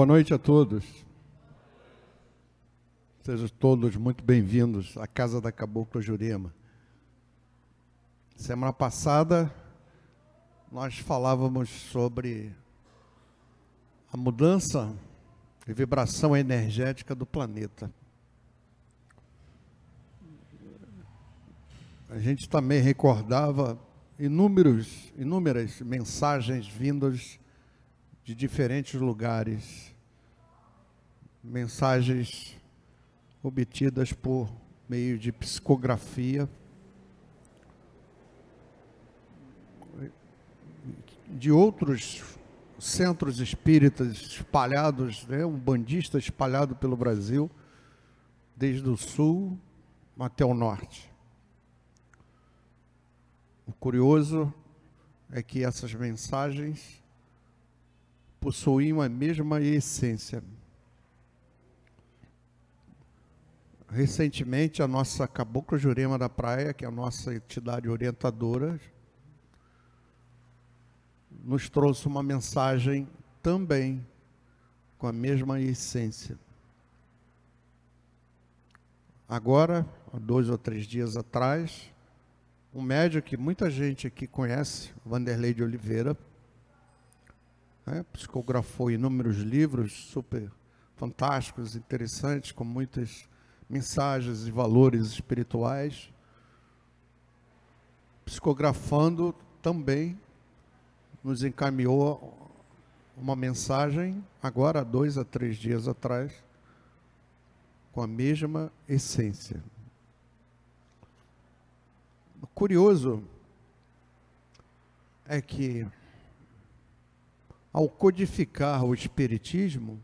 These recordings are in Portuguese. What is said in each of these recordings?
Boa noite a todos. Sejam todos muito bem-vindos à Casa da Cabocla Jurema. Semana passada, nós falávamos sobre a mudança e vibração energética do planeta. A gente também recordava inúmeros, inúmeras mensagens vindas de diferentes lugares, mensagens obtidas por meio de psicografia, de outros centros espíritas espalhados, né, um bandista espalhado pelo Brasil, desde o sul até o norte. O curioso é que essas mensagens possuíam a mesma essência. Recentemente, a nossa Caboclo Jurema da Praia, que é a nossa entidade orientadora, nos trouxe uma mensagem também com a mesma essência. Agora, há dois ou três dias atrás, um médico que muita gente aqui conhece, Vanderlei de Oliveira, né, psicografou inúmeros livros super fantásticos, interessantes, com muitas mensagens e valores espirituais, psicografando também nos encaminhou uma mensagem, agora, dois a três dias atrás, com a mesma essência. O curioso é que, ao codificar o Espiritismo,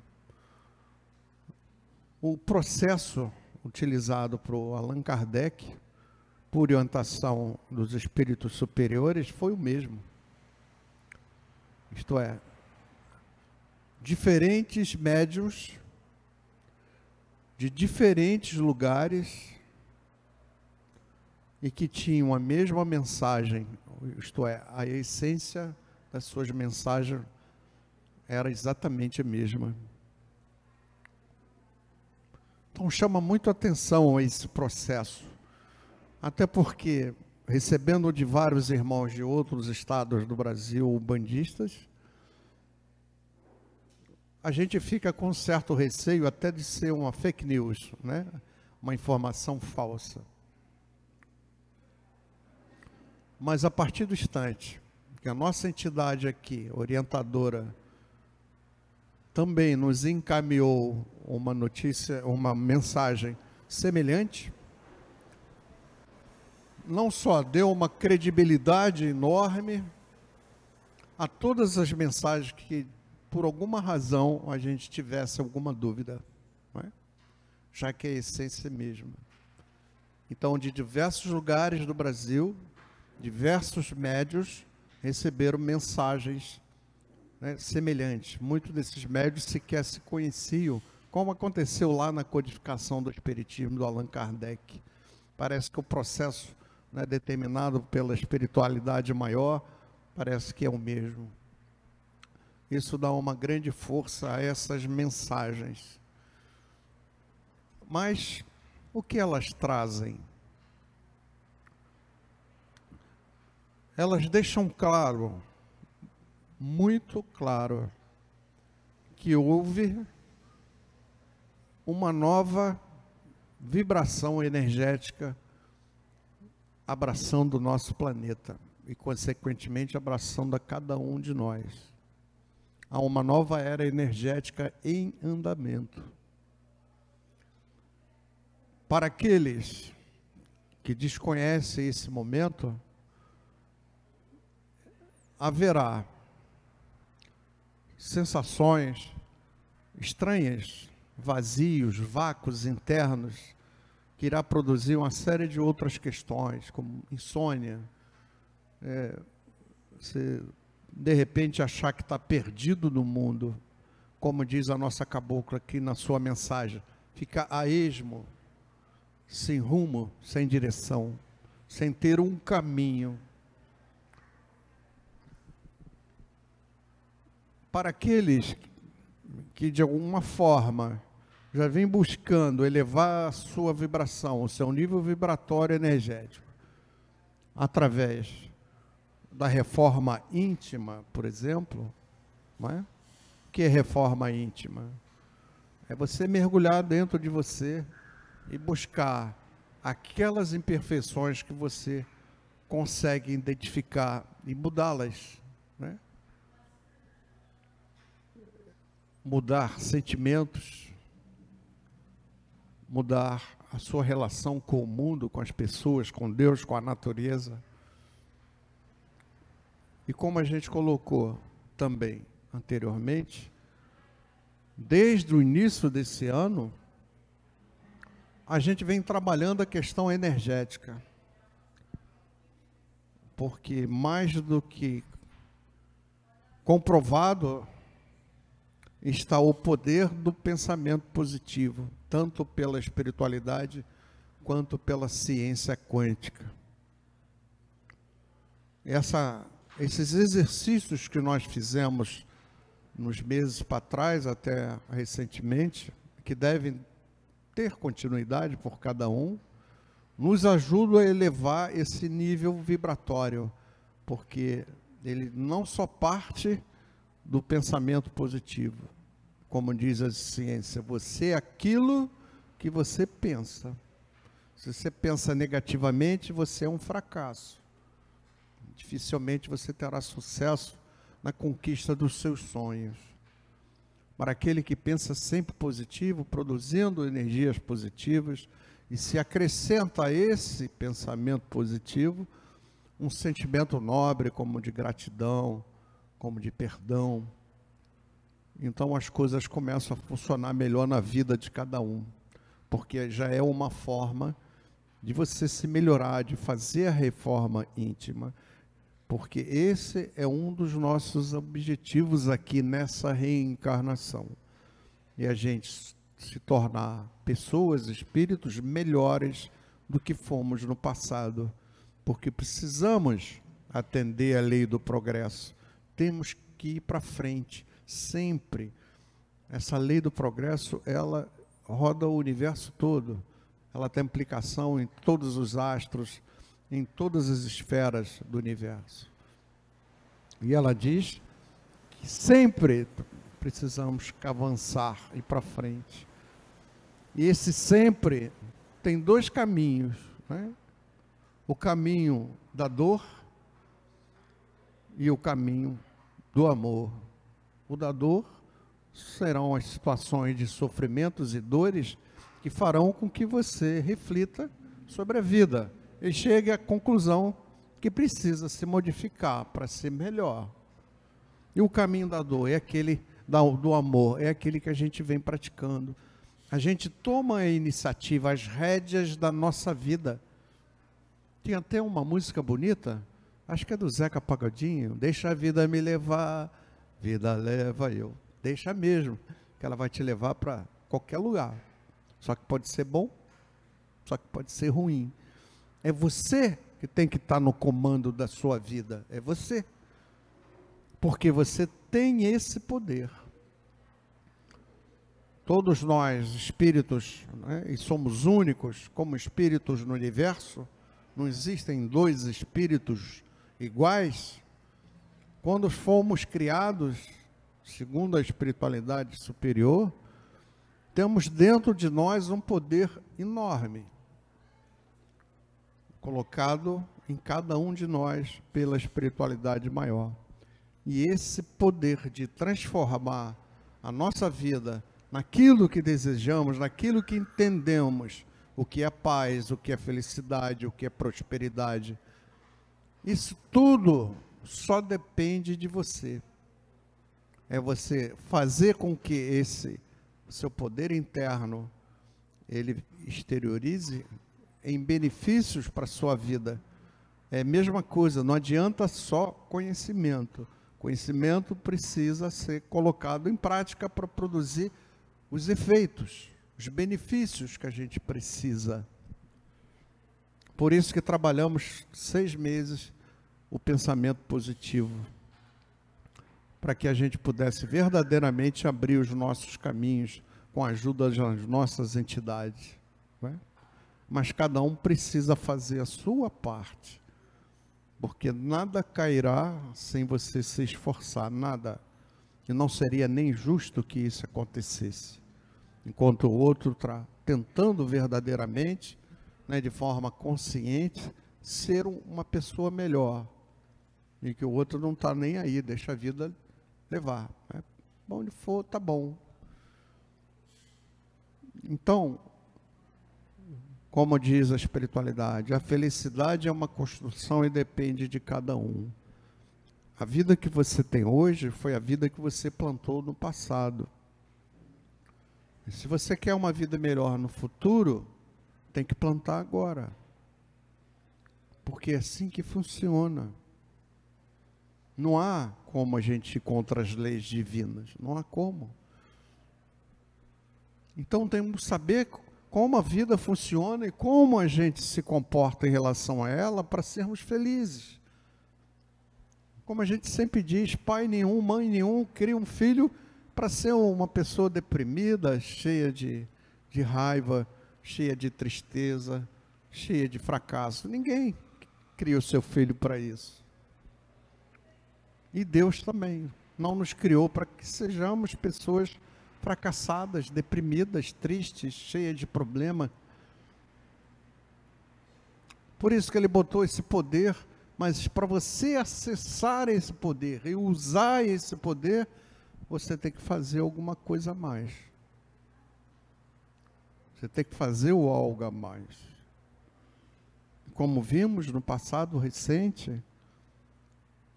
o processo utilizado por Allan Kardec, por orientação dos espíritos superiores, foi o mesmo. Isto é, diferentes médios de diferentes lugares e que tinham a mesma mensagem, isto é, a essência das suas mensagens era exatamente a mesma. Então chama muito atenção esse processo, até porque recebendo de vários irmãos de outros estados do Brasil bandistas, a gente fica com certo receio até de ser uma fake news, né? uma informação falsa. Mas a partir do instante que a nossa entidade aqui, orientadora, também nos encaminhou uma notícia, uma mensagem semelhante, não só deu uma credibilidade enorme a todas as mensagens que, por alguma razão, a gente tivesse alguma dúvida, é? já que é a essência mesma. Então, de diversos lugares do Brasil, diversos médios receberam mensagens né, semelhantes. Muitos desses médios sequer se conheciam, como aconteceu lá na codificação do Espiritismo do Allan Kardec. Parece que o processo né, determinado pela espiritualidade maior, parece que é o mesmo. Isso dá uma grande força a essas mensagens. Mas o que elas trazem? Elas deixam claro, muito claro, que houve uma nova vibração energética abraçando o nosso planeta e, consequentemente, abraçando a cada um de nós. Há uma nova era energética em andamento. Para aqueles que desconhecem esse momento, haverá sensações estranhas, vazios, vácuos internos, que irá produzir uma série de outras questões, como insônia, é, você de repente achar que está perdido no mundo, como diz a nossa cabocla aqui na sua mensagem, ficar a esmo, sem rumo, sem direção, sem ter um caminho. Para aqueles que de alguma forma já vem buscando elevar a sua vibração, o seu nível vibratório energético, através da reforma íntima, por exemplo, não é? O que é reforma íntima? É você mergulhar dentro de você e buscar aquelas imperfeições que você consegue identificar e mudá-las, né? Mudar sentimentos, mudar a sua relação com o mundo, com as pessoas, com Deus, com a natureza. E como a gente colocou também anteriormente, desde o início desse ano, a gente vem trabalhando a questão energética. Porque mais do que comprovado está o poder do pensamento positivo, tanto pela espiritualidade quanto pela ciência quântica. Essa, esses exercícios que nós fizemos nos meses para trás, até recentemente, que devem ter continuidade por cada um, nos ajudam a elevar esse nível vibratório, porque ele não só parte do pensamento positivo, como diz a ciência, você é aquilo que você pensa. Se você pensa negativamente, você é um fracasso. Dificilmente você terá sucesso na conquista dos seus sonhos. Para aquele que pensa sempre positivo, produzindo energias positivas, e se acrescenta a esse pensamento positivo um sentimento nobre, como de gratidão, como de perdão. Então as coisas começam a funcionar melhor na vida de cada um, porque já é uma forma de você se melhorar, de fazer a reforma íntima porque esse é um dos nossos objetivos aqui nessa reencarnação. E a gente se tornar pessoas, espíritos melhores do que fomos no passado, porque precisamos atender a lei do progresso. Temos que ir para frente, sempre. Essa lei do progresso, ela roda o universo todo. Ela tem implicação em todos os astros, em todas as esferas do universo. E ela diz que sempre precisamos avançar e para frente. E esse sempre tem dois caminhos, né? O caminho da dor e o caminho do amor. O da dor serão as situações de sofrimentos e dores que farão com que você reflita sobre a vida e chegue à conclusão que precisa se modificar para ser melhor. E o caminho da dor é aquele do amor, é aquele que a gente vem praticando. A gente toma a iniciativa, as rédeas da nossa vida. Tem até uma música bonita, acho que é do Zeca Pagodinho, deixa a vida me levar, vida leva eu. Deixa mesmo, que ela vai te levar para qualquer lugar. Só que pode ser bom, só que pode ser ruim. É você que tem que estar no comando da sua vida, é você. Porque você tem esse poder. Todos nós, espíritos, né, e somos únicos como espíritos no universo, não existem dois espíritos iguais. Quando fomos criados, segundo a espiritualidade superior, temos dentro de nós um poder enorme colocado em cada um de nós pela espiritualidade maior. E esse poder de transformar a nossa vida naquilo que desejamos, naquilo que entendemos, o que é paz, o que é felicidade, o que é prosperidade. Isso tudo só depende de você. É você fazer com que esse seu poder interno ele exteriorize em benefícios para a sua vida. É a mesma coisa, não adianta só conhecimento. Conhecimento precisa ser colocado em prática para produzir os efeitos, os benefícios que a gente precisa. Por isso que trabalhamos seis meses o pensamento positivo, para que a gente pudesse verdadeiramente abrir os nossos caminhos com a ajuda das nossas entidades. É? Mas cada um precisa fazer a sua parte, porque nada cairá sem você se esforçar, nada. E não seria nem justo que isso acontecesse. Enquanto o outro está tentando verdadeiramente, né, de forma consciente, ser uma pessoa melhor. E que o outro não está nem aí, deixa a vida levar. Né? Onde for, tá bom. Então, como diz a espiritualidade, a felicidade é uma construção e depende de cada um. A vida que você tem hoje foi a vida que você plantou no passado. E se você quer uma vida melhor no futuro, tem que plantar agora. Porque é assim que funciona. Não há como a gente ir contra as leis divinas. Não há como. Então temos que saber como a vida funciona e como a gente se comporta em relação a ela para sermos felizes. Como a gente sempre diz, pai nenhum, mãe nenhum cria um filho para ser uma pessoa deprimida, cheia de, de raiva, cheia de tristeza, cheia de fracasso. Ninguém cria o seu filho para isso. E Deus também não nos criou para que sejamos pessoas fracassadas, deprimidas, tristes, cheias de problema. Por isso que ele botou esse poder, mas para você acessar esse poder e usar esse poder, você tem que fazer alguma coisa a mais. Você tem que fazer o algo a mais. Como vimos no passado recente,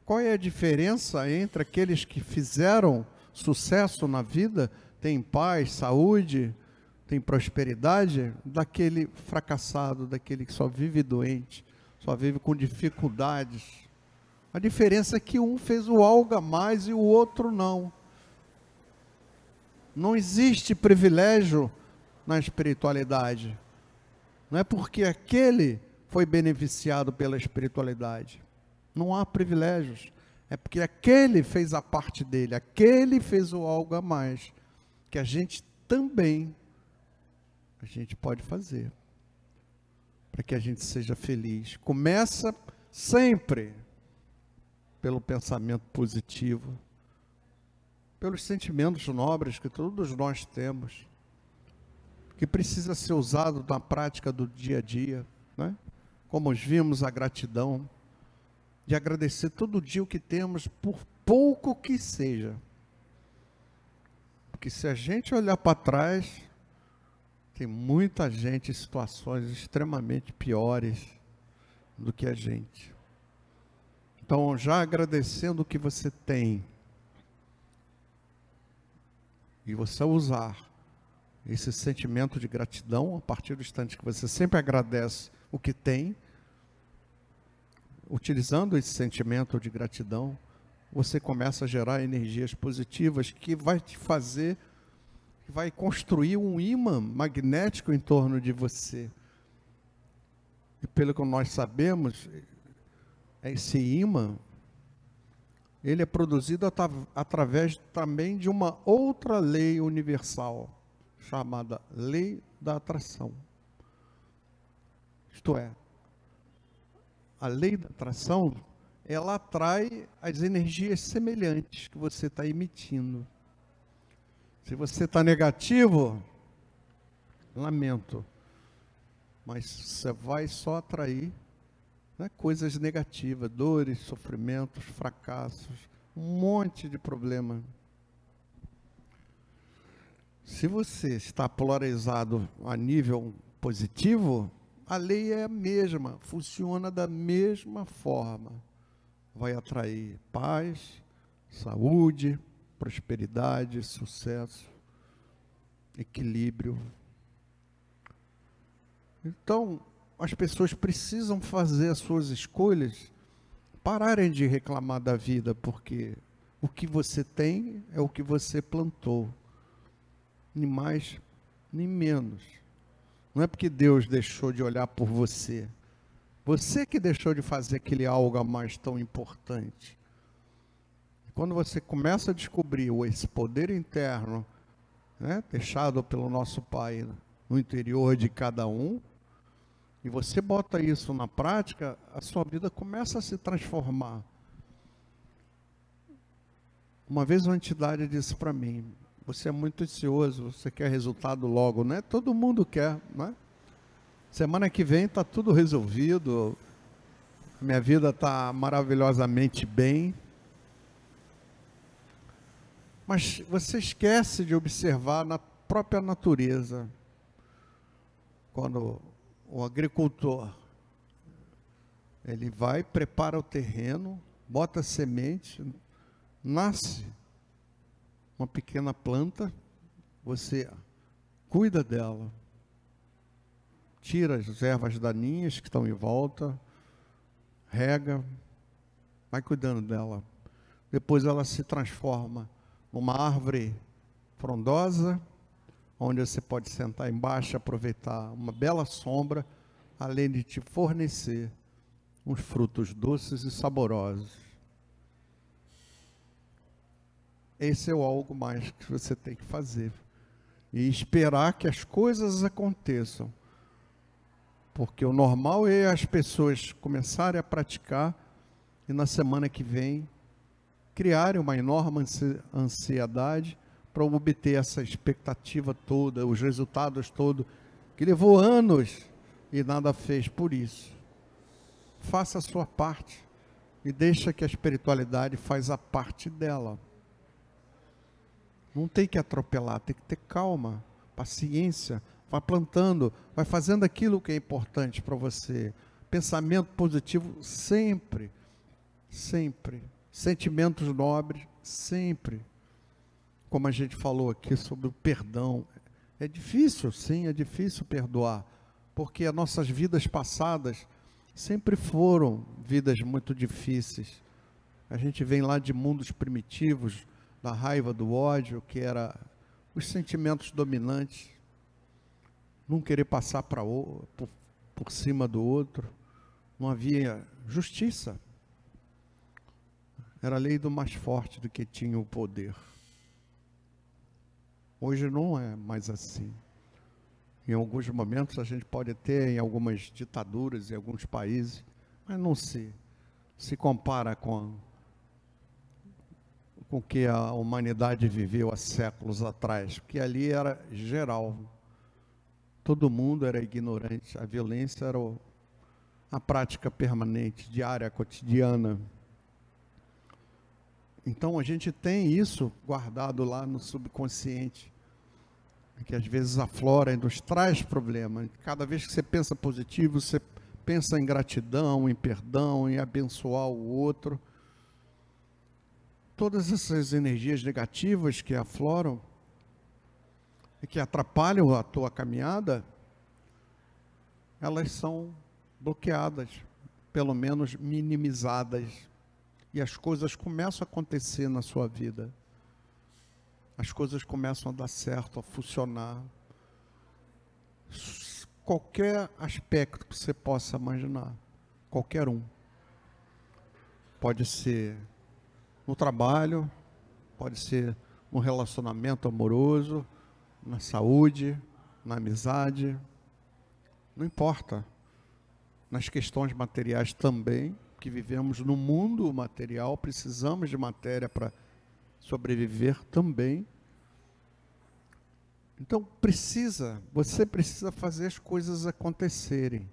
qual é a diferença entre aqueles que fizeram sucesso na vida, têm paz, saúde, têm prosperidade, daquele fracassado, daquele que só vive doente, só vive com dificuldades? A diferença é que um fez o algo a mais e o outro não. Não existe privilégio na espiritualidade. Não é porque aquele foi beneficiado pela espiritualidade. Não há privilégios. É porque aquele fez a parte dele, aquele fez o algo a mais, que a gente também a gente pode fazer para que a gente seja feliz. Começa sempre pelo pensamento positivo pelos sentimentos nobres que todos nós temos, que precisa ser usado na prática do dia a dia, né? como vimos a gratidão, de agradecer todo dia o que temos, por pouco que seja. Porque se a gente olhar para trás, tem muita gente em situações extremamente piores do que a gente. Então, já agradecendo o que você tem, e você usar esse sentimento de gratidão a partir do instante que você sempre agradece o que tem, utilizando esse sentimento de gratidão, você começa a gerar energias positivas que vai te fazer, vai construir um imã magnético em torno de você. E pelo que nós sabemos, esse imã ele é produzido at através também de uma outra lei universal, chamada lei da atração. Isto é, a lei da atração, ela atrai as energias semelhantes que você está emitindo. Se você está negativo, lamento, mas você vai só atrair né, coisas negativas, dores, sofrimentos, fracassos, um monte de problema. Se você está polarizado a nível positivo, a lei é a mesma, funciona da mesma forma. Vai atrair paz, saúde, prosperidade, sucesso, equilíbrio. Então, as pessoas precisam fazer as suas escolhas, pararem de reclamar da vida, porque o que você tem é o que você plantou, nem mais nem menos. Não é porque Deus deixou de olhar por você, você que deixou de fazer aquele algo a mais tão importante. quando você começa a descobrir esse poder interno, né, deixado pelo nosso Pai no interior de cada um, e você bota isso na prática, a sua vida começa a se transformar. Uma vez uma entidade disse para mim: Você é muito ansioso, você quer resultado logo, né? Todo mundo quer, né? Semana que vem está tudo resolvido, minha vida está maravilhosamente bem. Mas você esquece de observar na própria natureza. Quando o agricultor ele vai, prepara o terreno, bota semente, nasce uma pequena planta, você cuida dela, tira as ervas daninhas que estão em volta, rega, vai cuidando dela. Depois ela se transforma numa árvore frondosa, onde você pode sentar embaixo aproveitar uma bela sombra, além de te fornecer uns frutos doces e saborosos. Esse é o algo mais que você tem que fazer. E esperar que as coisas aconteçam. Porque o normal é as pessoas começarem a praticar e na semana que vem criarem uma enorme ansiedade para obter essa expectativa toda, os resultados todos, que levou anos e nada fez por isso. Faça a sua parte e deixa que a espiritualidade faz a parte dela. Não tem que atropelar, tem que ter calma, paciência, vai plantando, vai fazendo aquilo que é importante para você. Pensamento positivo sempre, sempre. Sentimentos nobres sempre como a gente falou aqui sobre o perdão. É difícil, sim, é difícil perdoar, porque as nossas vidas passadas sempre foram vidas muito difíceis. A gente vem lá de mundos primitivos, da raiva, do ódio, que era os sentimentos dominantes. Não querer passar para por, por cima do outro. Não havia justiça. Era a lei do mais forte do que tinha o poder. Hoje não é mais assim. Em alguns momentos a gente pode ter em algumas ditaduras em alguns países, mas não se se compara com com que a humanidade viveu há séculos atrás, porque ali era geral. Todo mundo era ignorante, a violência era o, a prática permanente, diária, cotidiana. Então a gente tem isso guardado lá no subconsciente, que às vezes aflora e nos traz problema. Cada vez que você pensa positivo, você pensa em gratidão, em perdão, em abençoar o outro. Todas essas energias negativas que afloram e que atrapalham a tua caminhada, elas são bloqueadas, pelo menos minimizadas e as coisas começam a acontecer na sua vida. As coisas começam a dar certo, a funcionar. Qualquer aspecto que você possa imaginar, qualquer um. Pode ser no trabalho, pode ser no relacionamento amoroso, na saúde, na amizade, não importa. Nas questões materiais também, que vivemos no mundo material, precisamos de matéria para sobreviver também. Então precisa, você precisa fazer as coisas acontecerem.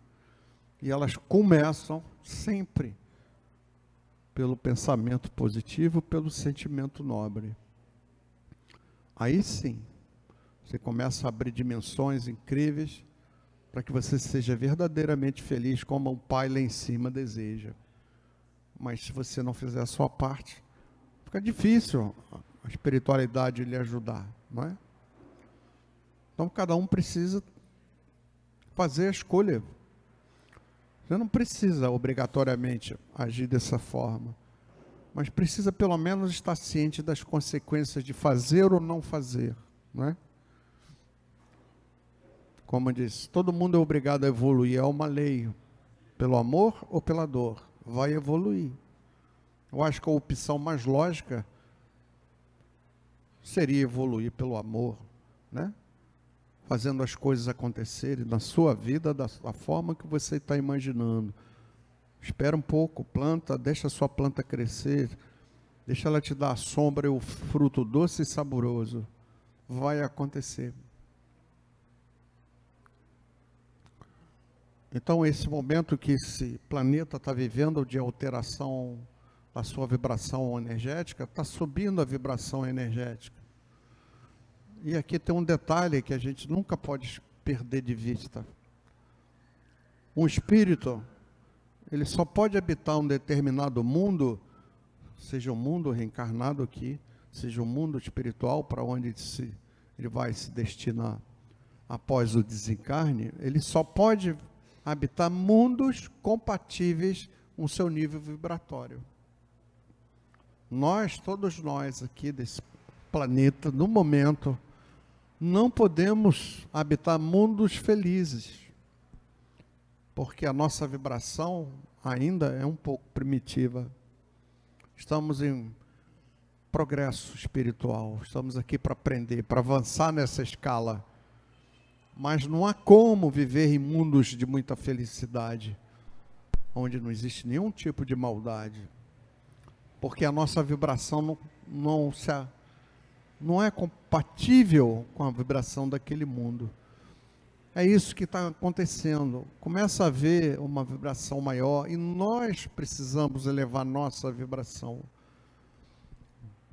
E elas começam sempre pelo pensamento positivo, pelo sentimento nobre. Aí sim, você começa a abrir dimensões incríveis para que você seja verdadeiramente feliz como o pai lá em cima deseja. Mas se você não fizer a sua parte, fica difícil a espiritualidade lhe ajudar, não é? Então cada um precisa fazer a escolha. Você não precisa obrigatoriamente agir dessa forma, mas precisa pelo menos estar ciente das consequências de fazer ou não fazer, não é? Como eu disse, todo mundo é obrigado a evoluir, é uma lei, pelo amor ou pela dor vai evoluir. Eu acho que a opção mais lógica seria evoluir pelo amor, né? Fazendo as coisas acontecerem na sua vida da, da forma que você está imaginando. Espera um pouco, planta, deixa a sua planta crescer, deixa ela te dar a sombra e o fruto doce e saboroso. Vai acontecer. Então, esse momento que esse planeta está vivendo de alteração da sua vibração energética, está subindo a vibração energética. E aqui tem um detalhe que a gente nunca pode perder de vista. Um espírito ele só pode habitar um determinado mundo, seja um mundo reencarnado aqui, seja um mundo espiritual para onde se, ele vai se destinar após o desencarne, ele só pode habitar mundos compatíveis com o seu nível vibratório. Nós, todos nós aqui desse planeta, no momento, não podemos habitar mundos felizes porque a nossa vibração ainda é um pouco primitiva. Estamos em progresso espiritual, estamos aqui para aprender, para avançar nessa escala. Mas não há como viver em mundos de muita felicidade, onde não existe nenhum tipo de maldade, porque a nossa vibração não, não, se, não é compatível com a vibração daquele mundo. É isso que está acontecendo. Começa a haver uma vibração maior e nós precisamos elevar nossa vibração.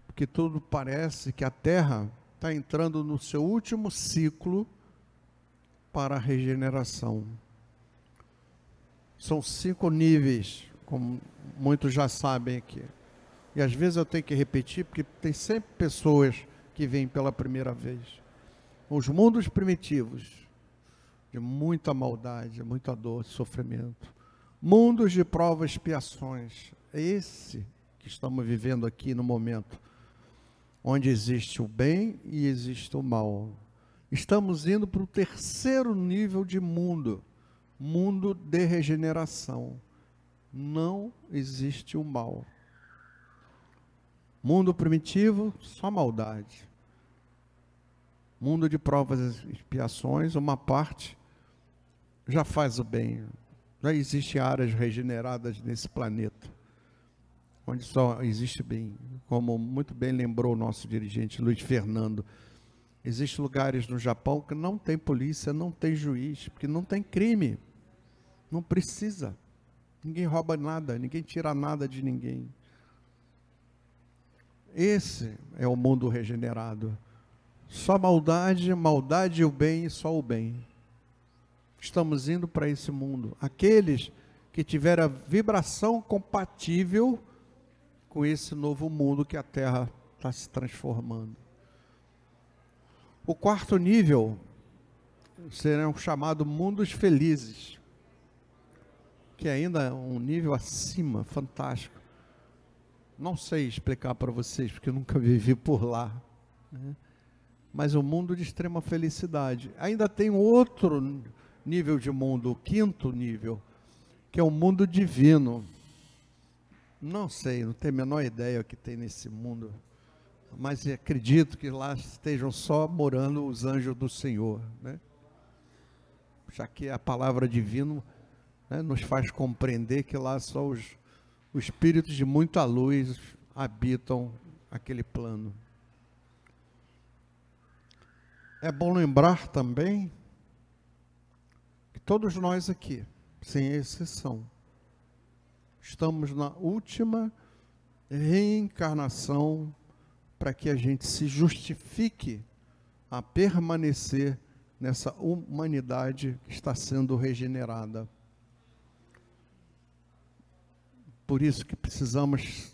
Porque tudo parece que a Terra está entrando no seu último ciclo para a regeneração. São cinco níveis, como muitos já sabem aqui. E às vezes eu tenho que repetir, porque tem sempre pessoas que vêm pela primeira vez. Os mundos primitivos de muita maldade, muita dor, sofrimento. Mundos de provas expiações. É esse que estamos vivendo aqui no momento, onde existe o bem e existe o mal. Estamos indo para o terceiro nível de mundo, mundo de regeneração. Não existe o mal. Mundo primitivo, só maldade. Mundo de provas e expiações, uma parte já faz o bem. Já existem áreas regeneradas nesse planeta, onde só existe bem. Como muito bem lembrou o nosso dirigente Luiz Fernando, existem lugares no Japão que não tem polícia, não tem juiz, porque não tem crime. Não precisa. Ninguém rouba nada, ninguém tira nada de ninguém. Esse é o mundo regenerado. Só maldade, maldade e o bem, só o bem estamos indo para esse mundo. Aqueles que tiveram a vibração compatível com esse novo mundo que a Terra está se transformando. O quarto nível serão chamados mundos felizes, que ainda é um nível acima, fantástico. Não sei explicar para vocês, porque eu nunca vivi por lá. Né? Mas um mundo de extrema felicidade. Ainda tem outro nível de mundo, o quinto nível, que é o mundo divino. Não sei, não tenho a menor ideia o que tem nesse mundo, mas acredito que lá estejam só morando os anjos do Senhor, né? Já que a palavra divino né, nos faz compreender que lá só os, os espíritos de muita luz habitam aquele plano. É bom lembrar também todos nós aqui, sem exceção, estamos na última reencarnação para que a gente se justifique a permanecer nessa humanidade que está sendo regenerada. Por isso que precisamos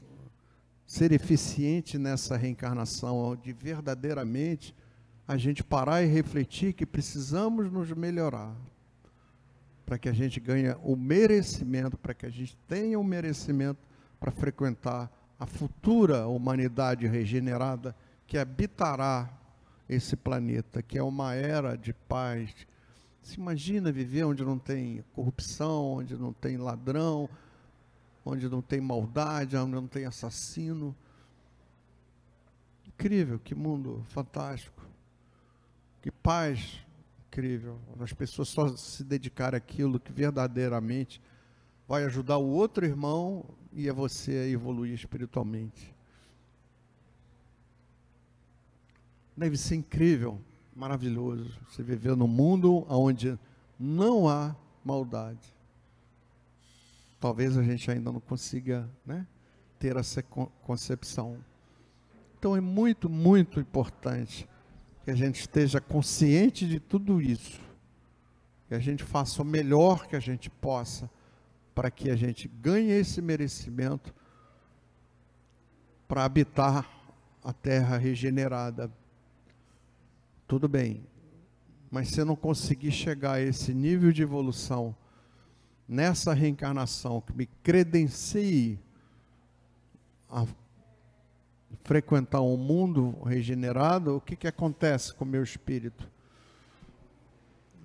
ser eficiente nessa reencarnação, de verdadeiramente a gente parar e refletir que precisamos nos melhorar para que a gente ganhe o merecimento, para que a gente tenha o merecimento para frequentar a futura humanidade regenerada que habitará esse planeta, que é uma era de paz. Se imagina viver onde não tem corrupção, onde não tem ladrão, onde não tem maldade, onde não tem assassino. incrível, que mundo fantástico. Que paz incrível. As pessoas só se dedicarem àquilo que verdadeiramente vai ajudar o outro irmão e a você a evoluir espiritualmente. Deve ser incrível, maravilhoso. Você viver num mundo onde não há maldade. Talvez a gente ainda não consiga né, ter essa concepção. Então é muito, muito importante que a gente esteja consciente de tudo isso, que a gente faça o melhor que a gente possa para que a gente ganhe esse merecimento para habitar a terra regenerada. Tudo bem, mas se não conseguir chegar a esse nível de evolução nessa reencarnação que me credencie a frequentar um mundo regenerado, o que, que acontece com o meu espírito?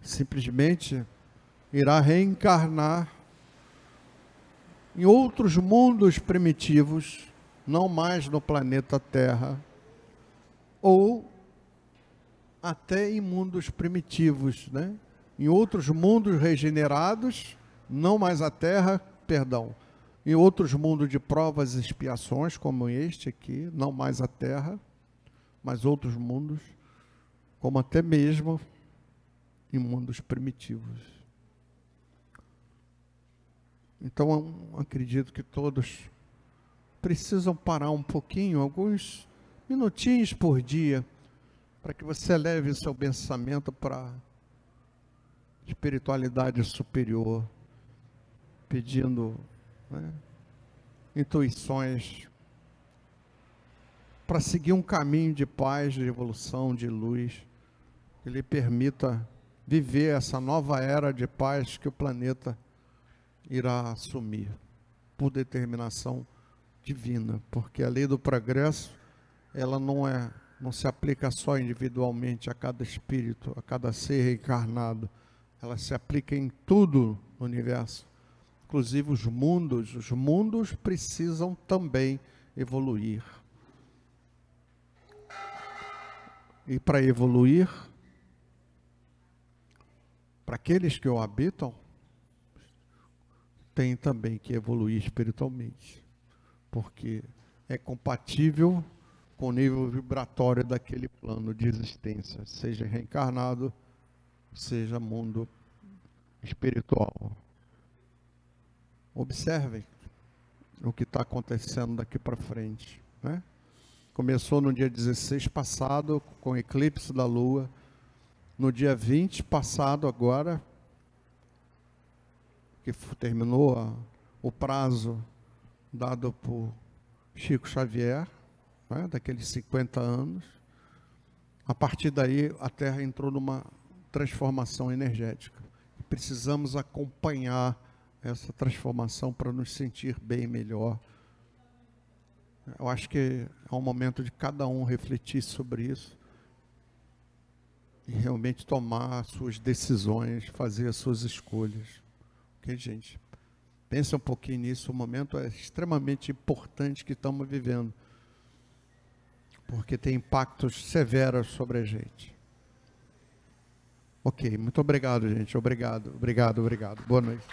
Simplesmente irá reencarnar em outros mundos primitivos, não mais no planeta Terra, ou até em mundos primitivos, né? em outros mundos regenerados, não mais a Terra, perdão, em outros mundos de provas e expiações, como este aqui, não mais a Terra, mas outros mundos, como até mesmo em mundos primitivos. Então, acredito que todos precisam parar um pouquinho, alguns minutinhos por dia, para que você leve seu pensamento para espiritualidade superior, pedindo né, intuições para seguir um caminho de paz, de evolução, de luz, que lhe permita viver essa nova era de paz que o planeta irá assumir por determinação divina, porque a lei do progresso ela não é não se aplica só individualmente a cada espírito, a cada ser reencarnado, ela se aplica em tudo no universo inclusive os mundos, os mundos precisam também evoluir. E para evoluir, para aqueles que o habitam, tem também que evoluir espiritualmente, porque é compatível com o nível vibratório daquele plano de existência, seja reencarnado, seja mundo espiritual. Observem o que está acontecendo daqui para frente. Né? Começou no dia 16 passado, com o eclipse da Lua. No dia 20 passado, agora, que terminou a, o prazo dado por Chico Xavier, né, daqueles 50 anos. A partir daí, a Terra entrou numa transformação energética. Precisamos acompanhar essa transformação para nos sentir bem melhor. Eu acho que é um momento de cada um refletir sobre isso e realmente tomar as suas decisões, fazer as suas escolhas. Ok, gente? Pensa um pouquinho nisso, o momento é extremamente importante que estamos vivendo, porque tem impactos severos sobre a gente. Ok, muito obrigado, gente. Obrigado, obrigado, obrigado. Boa noite.